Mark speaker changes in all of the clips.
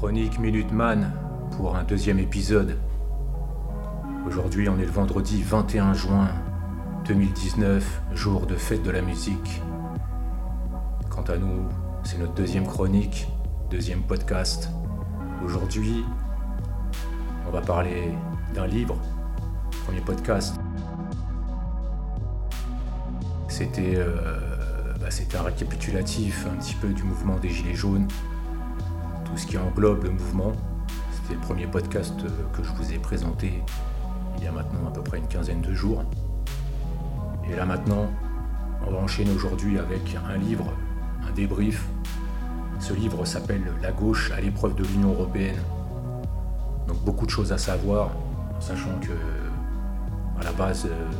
Speaker 1: Chronique Minuteman pour un deuxième épisode. Aujourd'hui, on est le vendredi 21 juin 2019, jour de fête de la musique. Quant à nous, c'est notre deuxième chronique, deuxième podcast. Aujourd'hui, on va parler d'un livre, premier podcast. C'était euh, bah, un récapitulatif un petit peu du mouvement des Gilets jaunes, tout ce qui englobe le mouvement. C'était le premier podcast euh, que je vous ai présenté il y a maintenant à peu près une quinzaine de jours. Et là maintenant, on va enchaîner aujourd'hui avec un livre, un débrief. Ce livre s'appelle La gauche à l'épreuve de l'Union européenne. Donc beaucoup de choses à savoir, sachant que à la base, euh,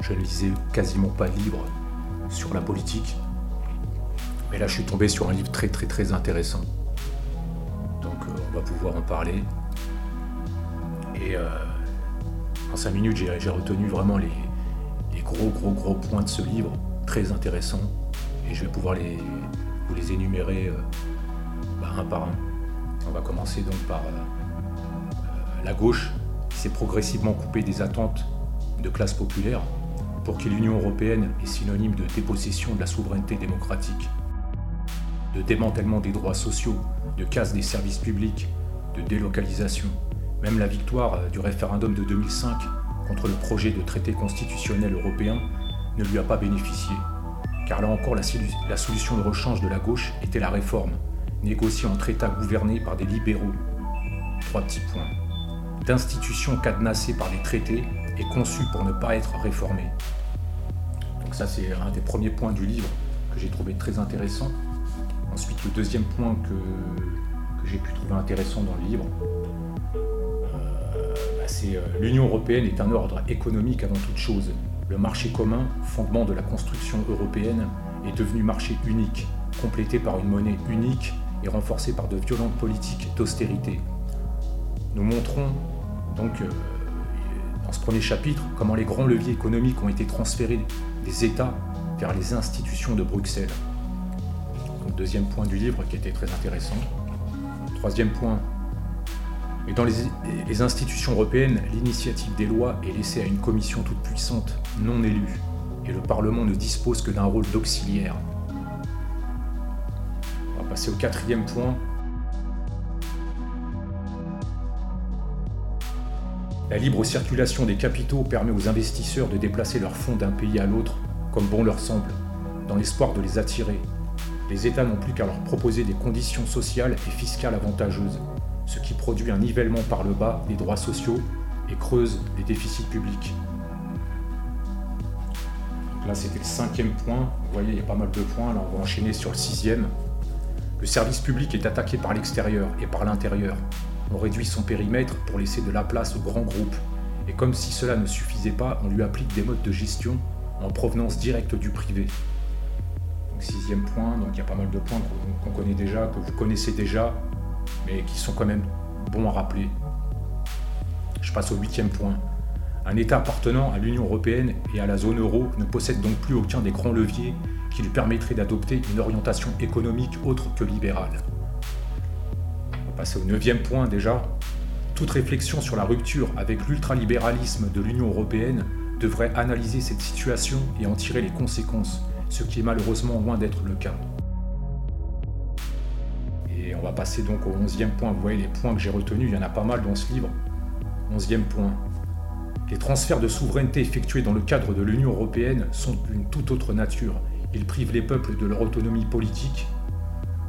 Speaker 1: je ne lisais quasiment pas de livres sur la politique. Mais là, je suis tombé sur un livre très très très intéressant. Euh, on va pouvoir en parler. Et euh, en cinq minutes, j'ai retenu vraiment les, gros gros gros points de ce livre, très intéressant. Et je vais pouvoir vous les énumérer euh, bah, un par un. On va commencer donc par la gauche qui s'est progressivement coupée des attentes de classe populaire pour que l'Union européenne est synonyme de dépossession de la souveraineté démocratique, de démantèlement des droits sociaux, de casse des services publics, de délocalisation. Même la victoire euh, du référendum de 2005 contre le projet de traité constitutionnel européen ne lui a pas bénéficié, car là encore la, solution de rechange de la gauche était la réforme, négociée entre États gouvernés par des libéraux. Trois petits points. D'institutions cadenassées par des traités et conçues pour ne pas être réformées. Donc ça, c'est un des premiers points du livre que j'ai trouvé très intéressant. Ensuite, le deuxième point que, j'ai pu trouver intéressant dans le livre, euh, bah, c'est euh, l'Union européenne est un ordre économique avant toute chose. Le marché commun, fondement de la construction européenne, est devenu marché unique, complété par une monnaie unique et renforcé par de violentes politiques d'austérité. Nous montrons donc euh, dans ce premier chapitre comment les grands leviers économiques ont été transférés des États vers les institutions de Bruxelles. Deuxième point du livre qui était très intéressant. Troisième point, mais dans les, institutions européennes, l'initiative des lois est laissée à une commission toute puissante, non élue, et le Parlement ne dispose que d'un rôle d'auxiliaire. On va passer au quatrième point, La libre circulation des capitaux permet aux investisseurs de déplacer leurs fonds d'un pays à l'autre comme bon leur semble, dans l'espoir de les attirer. Les États n'ont plus qu'à leur proposer des conditions sociales et fiscales avantageuses, ce qui produit un nivellement par le bas des droits sociaux et creuse les déficits publics. là, c'était le cinquième point. Vous voyez, il y a pas mal de points. Là, on va enchaîner sur le sixième. Le service public est attaqué par l'extérieur et par l'intérieur. On réduit son périmètre pour laisser de la place aux grands groupes. Et comme si cela ne suffisait pas, on lui applique des modes de gestion en provenance directe du privé. Sixième point, donc il y a pas mal de points qu'on connaît déjà, que vous connaissez déjà, mais qui sont quand même bons à rappeler. Je passe au huitième point. Un État appartenant à l'Union européenne et à la zone euro ne possède donc plus aucun des grands leviers qui lui permettraient d'adopter une orientation économique autre que libérale passer au neuvième point déjà. Toute réflexion sur la rupture avec l'ultralibéralisme de l'Union européenne devrait analyser cette situation et en tirer les conséquences, ce qui est malheureusement loin d'être le cas. Et on va passer donc au onzième point. Vous voyez les points que j'ai retenus, il y en a pas mal dans ce livre. Onzième point. Les transferts de souveraineté effectués dans le cadre de l'Union européenne sont d'une toute autre nature. Ils privent les peuples de leur autonomie politique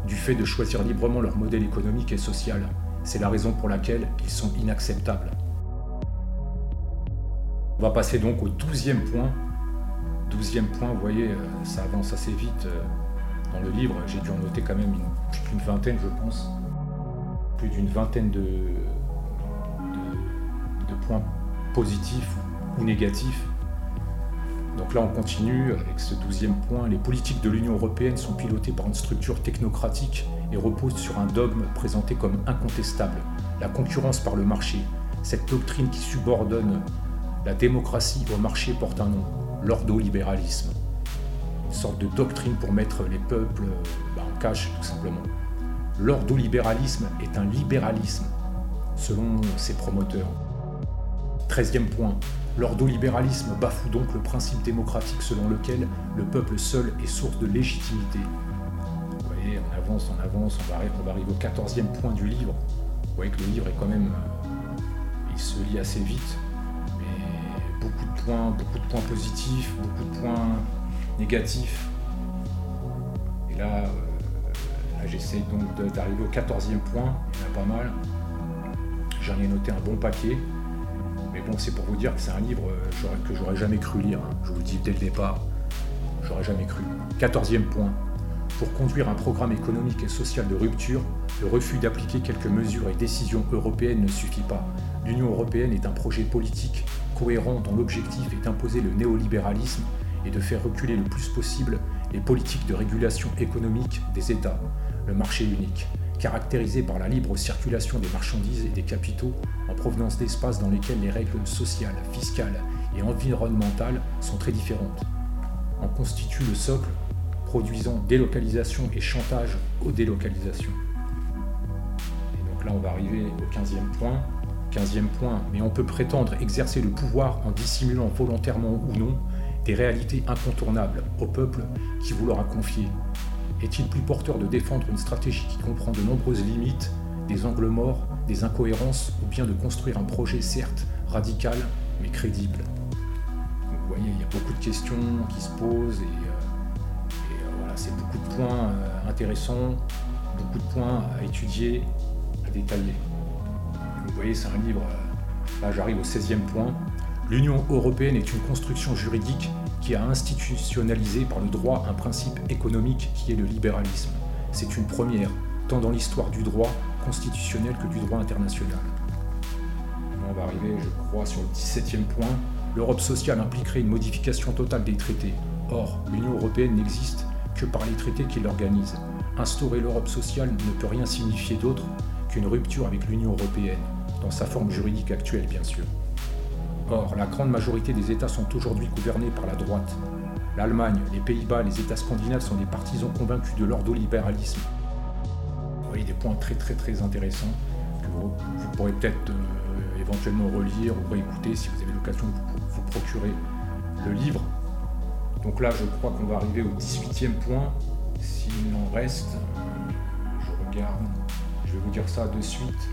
Speaker 1: du fait de choisir librement leur modèle économique et social. C'est la raison pour laquelle ils sont inacceptables. On va passer donc au douzième point. Douzième point, vous voyez, euh, ça avance assez vite euh, dans le livre. J'ai dû en noter quand même plus d'une vingtaine, je pense. Plus d'une vingtaine de, de points positifs ou négatifs donc là, on continue avec ce douzième point. Les politiques de l'Union européenne sont pilotées par une structure technocratique et reposent sur un dogme présenté comme incontestable, la concurrence par le marché. Cette doctrine qui subordonne la démocratie au marché porte un nom, l'ordolibéralisme. Une sorte de doctrine pour mettre les peuples bah, en cache, tout simplement. L'ordolibéralisme est un libéralisme, selon ses promoteurs. Treizième point. L'ordolibéralisme bafoue donc le principe démocratique selon lequel le peuple seul est source de légitimité. Vous voyez, on avance, on avance, on va, on va arriver au quatorzième point du livre. Vous voyez que le livre est quand même... Euh, il se lit assez vite, beaucoup de points positifs, beaucoup de points négatifs. Et là, euh, là j'essaie donc d'arriver au quatorzième point, il y en a pas mal. J'en ai noté un bon paquet. Mais bon, c'est pour vous dire que c'est un livre euh, que j'aurais jamais cru lire. Hein. Je vous le dis dès le départ, j'aurais jamais cru. Quatorzième point. Pour conduire un programme économique et social de rupture, le refus d'appliquer quelques mesures et décisions européennes ne suffit pas. L'Union européenne est un projet politique cohérent dont l'objectif est d'imposer le néolibéralisme et de faire reculer le plus possible les politiques de régulation économique des États, le marché unique, caractérisé par la libre circulation des marchandises et des capitaux en provenance d'espaces dans lesquels les règles sociales, fiscales et environnementales sont très différentes, en constitue le socle produisant délocalisation et chantage aux délocalisations. Et donc là, on va arriver au 15e point. 15e point, mais on peut prétendre exercer le pouvoir en dissimulant volontairement ou non des réalités incontournables au peuple qui vous leur a confié. Est-il plus porteur de défendre une stratégie qui comprend de nombreuses limites, des angles morts, des incohérences, ou bien de construire un projet certes radical, mais crédible? Vous voyez, il y a beaucoup de questions qui se posent et, euh, euh, voilà, c'est beaucoup de points euh, intéressants, beaucoup de points à étudier, à détailler. Vous voyez, c'est un livre, là j'arrive au 16e point. L'Union européenne est une construction juridique qui a institutionnalisé par le droit un principe économique qui est le libéralisme. C'est une première, tant dans l'histoire du droit constitutionnel que du droit international. On va arriver, je crois, sur le 17e point. L'Europe sociale impliquerait une modification totale des traités. Or, l'Union européenne n'existe que par les traités qui l'organisent. Instaurer l'Europe sociale ne peut rien signifier d'autre qu'une rupture avec l'Union européenne, dans sa forme juridique actuelle bien sûr. Or, la grande majorité des États sont aujourd'hui gouvernés par la droite. L'Allemagne, les Pays-Bas, les États scandinaves sont des partisans convaincus de l'ordolibéralisme. Vous voyez des points très très très intéressants que vous, pourrez peut-être euh, éventuellement relire ou réécouter si vous avez l'occasion de vous, procurer le livre. Donc là, je crois qu'on va arriver au 18e point. S'il en reste, je regarde, vais vous dire ça de suite.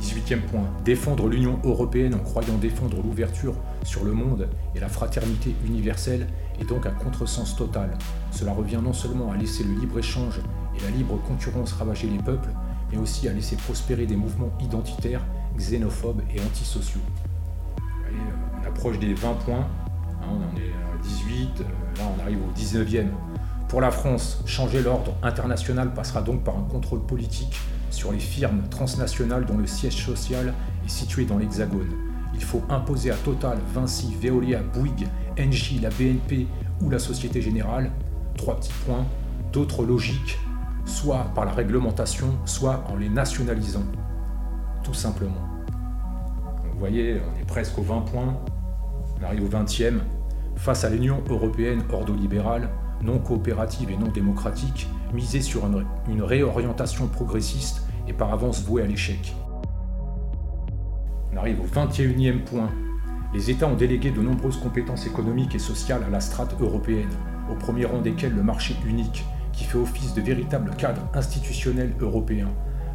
Speaker 1: 18e point. Défendre l'Union européenne en croyant défendre l'ouverture sur le monde et la fraternité universelle est donc un contresens total. Cela revient non seulement à laisser le libre-échange et la libre concurrence ravager les peuples, mais aussi à laisser prospérer des mouvements identitaires, xénophobes et antisociaux. Euh, on approche des 20 points, hein, on en est à 18, euh, là on arrive au 19e. Pour la France, changer l'ordre international passera donc par un contrôle politique sur les firmes transnationales dont le siège social est situé dans l'Hexagone. Il faut imposer à Total, Vinci, Veolia, Bouygues, Engie, la BNP ou la Société Générale, trois petits points, d'autres logiques, soit par la réglementation, soit en les nationalisant, tout simplement. vous voyez, on est presque aux 20 points, on arrive au 20e. Face à l'Union européenne ordolibérale, non coopérative et non démocratique, miser sur une, réorientation progressiste et par avance vouée à l'échec. On arrive au 21e point. Les États ont délégué de nombreuses compétences économiques et sociales à la strate européenne, au premier rang desquelles le marché unique, qui fait office de véritable cadre institutionnel européen.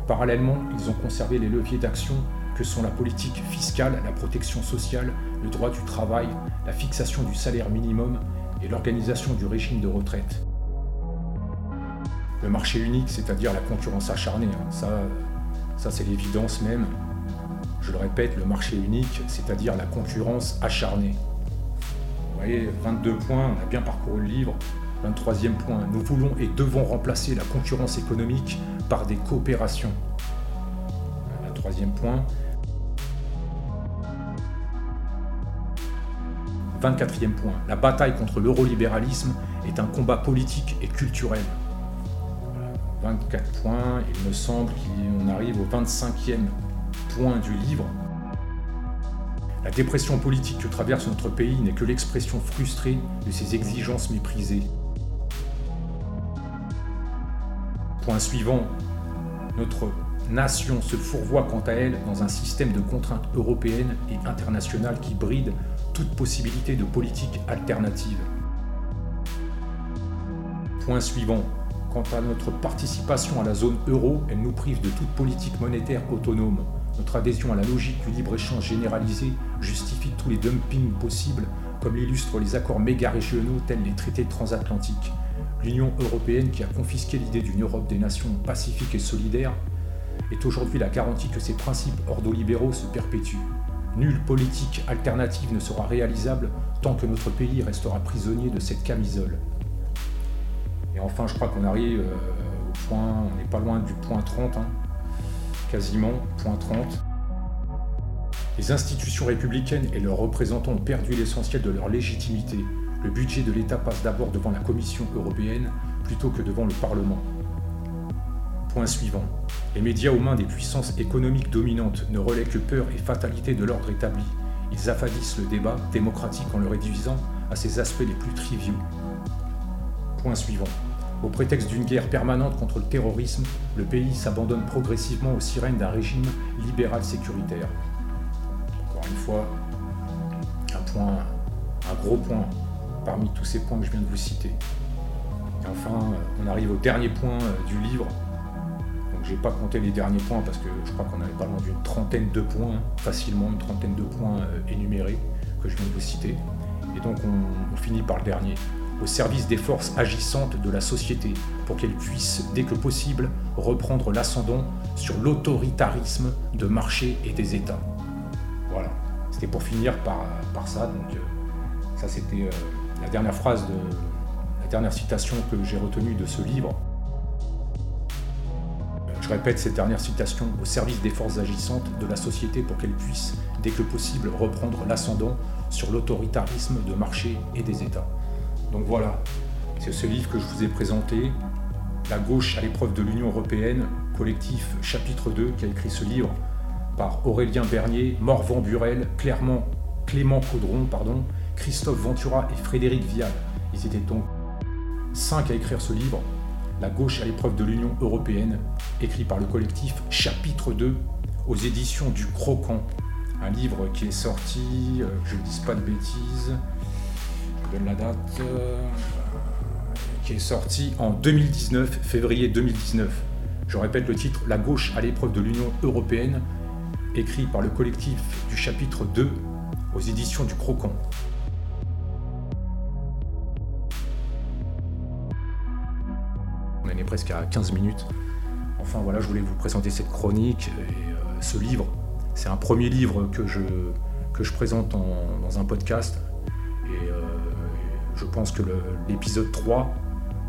Speaker 1: Parallèlement, ils ont conservé les leviers d'action que sont la politique fiscale, la protection sociale, le droit du travail, la fixation du salaire minimum et l'organisation du régime de retraite le marché unique, c'est-à-dire la concurrence acharnée. Hein. Ça, ça c'est l'évidence même. Je le répète, le marché unique, c'est-à-dire la concurrence acharnée. Vous voyez, 22 points, on a bien parcouru le livre. 23e point, nous voulons et devons remplacer la concurrence économique par des coopérations. 23e point. 24e point, la bataille contre l'eurolibéralisme est un combat politique et culturel. 24 points. Il me semble qu'on arrive au 25e point du livre. La dépression politique que traverse notre pays n'est que l'expression frustrée de ses exigences méprisées. Point suivant, notre nation se fourvoie quant à elle dans un système de contraintes européennes et internationales qui bride toute possibilité de politique alternative. Point suivant, quant à notre participation à la zone euro, elle nous prive de toute politique monétaire autonome. Notre adhésion à la logique du libre-échange généralisé justifie tous les dumpings possibles, comme l'illustrent les accords méga-régionaux tels les traités transatlantiques. L'Union européenne, qui a confisqué l'idée d'une Europe des nations pacifique et solidaire, est aujourd'hui la garantie que ces principes ordolibéraux se perpétuent. Nulle politique alternative ne sera réalisable tant que notre pays restera prisonnier de cette camisole. Et enfin, je crois qu'on arrive euh, au point, on n'est pas loin du point 30, hein, quasiment, point 30. Les institutions républicaines et leurs représentants ont perdu l'essentiel de leur légitimité. Le budget de l'État passe d'abord devant la Commission européenne plutôt que devant le Parlement. Point suivant. Les médias aux mains des puissances économiques dominantes ne relaient que peur et fatalité de l'ordre établi. Ils affadissent le débat démocratique en le réduisant à ses aspects les plus triviaux. Point suivant. Au prétexte d'une guerre permanente contre le terrorisme, le pays s'abandonne progressivement aux sirènes d'un régime libéral sécuritaire. Encore une fois, un point, un gros point parmi tous ces points que je viens de vous citer. Enfin, on arrive au dernier point euh, du livre, j'ai pas compté les derniers points parce que je crois qu'on avait pas loin d'une trentaine de points, facilement une trentaine de points euh, énumérés que je viens de vous citer. Et donc on, finit par le dernier. Au service des forces agissantes de la société pour qu'elles puissent, dès que possible, reprendre l'ascendant sur l'autoritarisme de marché et des États. Voilà. C'était pour finir par, ça. Donc euh, ça c'était euh, la dernière phrase la dernière citation que j'ai retenue de ce livre. Je répète cette dernière citation au service des forces agissantes de la société pour qu'elles puissent, dès que possible, reprendre l'ascendant sur l'autoritarisme de marché et des États. Donc voilà, c'est ce livre que je vous ai présenté, La gauche à l'épreuve de l'Union européenne, collectif chapitre 2, qui a écrit ce livre par Aurélien Bernier, Morvan Burel, Clément, Clément Caudron, pardon, Christophe Ventura et Frédéric Vial. Ils étaient donc cinq à écrire ce livre. La gauche à l'épreuve de l'Union européenne, écrit par le collectif Chapitre 2 aux éditions du Croquant. Un livre qui est sorti, euh, je ne dis pas de bêtises, je donne la date, euh, qui est sorti en 2019, février 2019. Je répète le titre, La gauche à l'épreuve de l'Union européenne, écrit par le collectif du chapitre 2 aux éditions du Croquant. Presque à 15 minutes. Enfin voilà, je voulais vous présenter cette chronique et euh, ce livre. C'est un premier livre que je, présente dans un podcast. Et euh, je pense que l'épisode 3,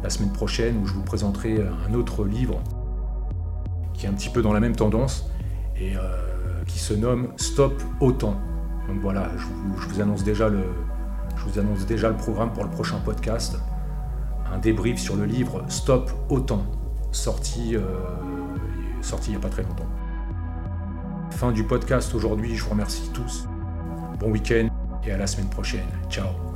Speaker 1: la semaine prochaine, où je vous présenterai un autre livre qui est un petit peu dans la même tendance et euh, qui se nomme Stop Autant. Donc voilà, je vous annonce déjà le programme pour le prochain podcast un débrief sur le livre Stop Autant, sorti, euh, sorti il n'y a pas très longtemps. Fin du podcast aujourd'hui, je vous remercie tous. Bon week-end et à la semaine prochaine. Ciao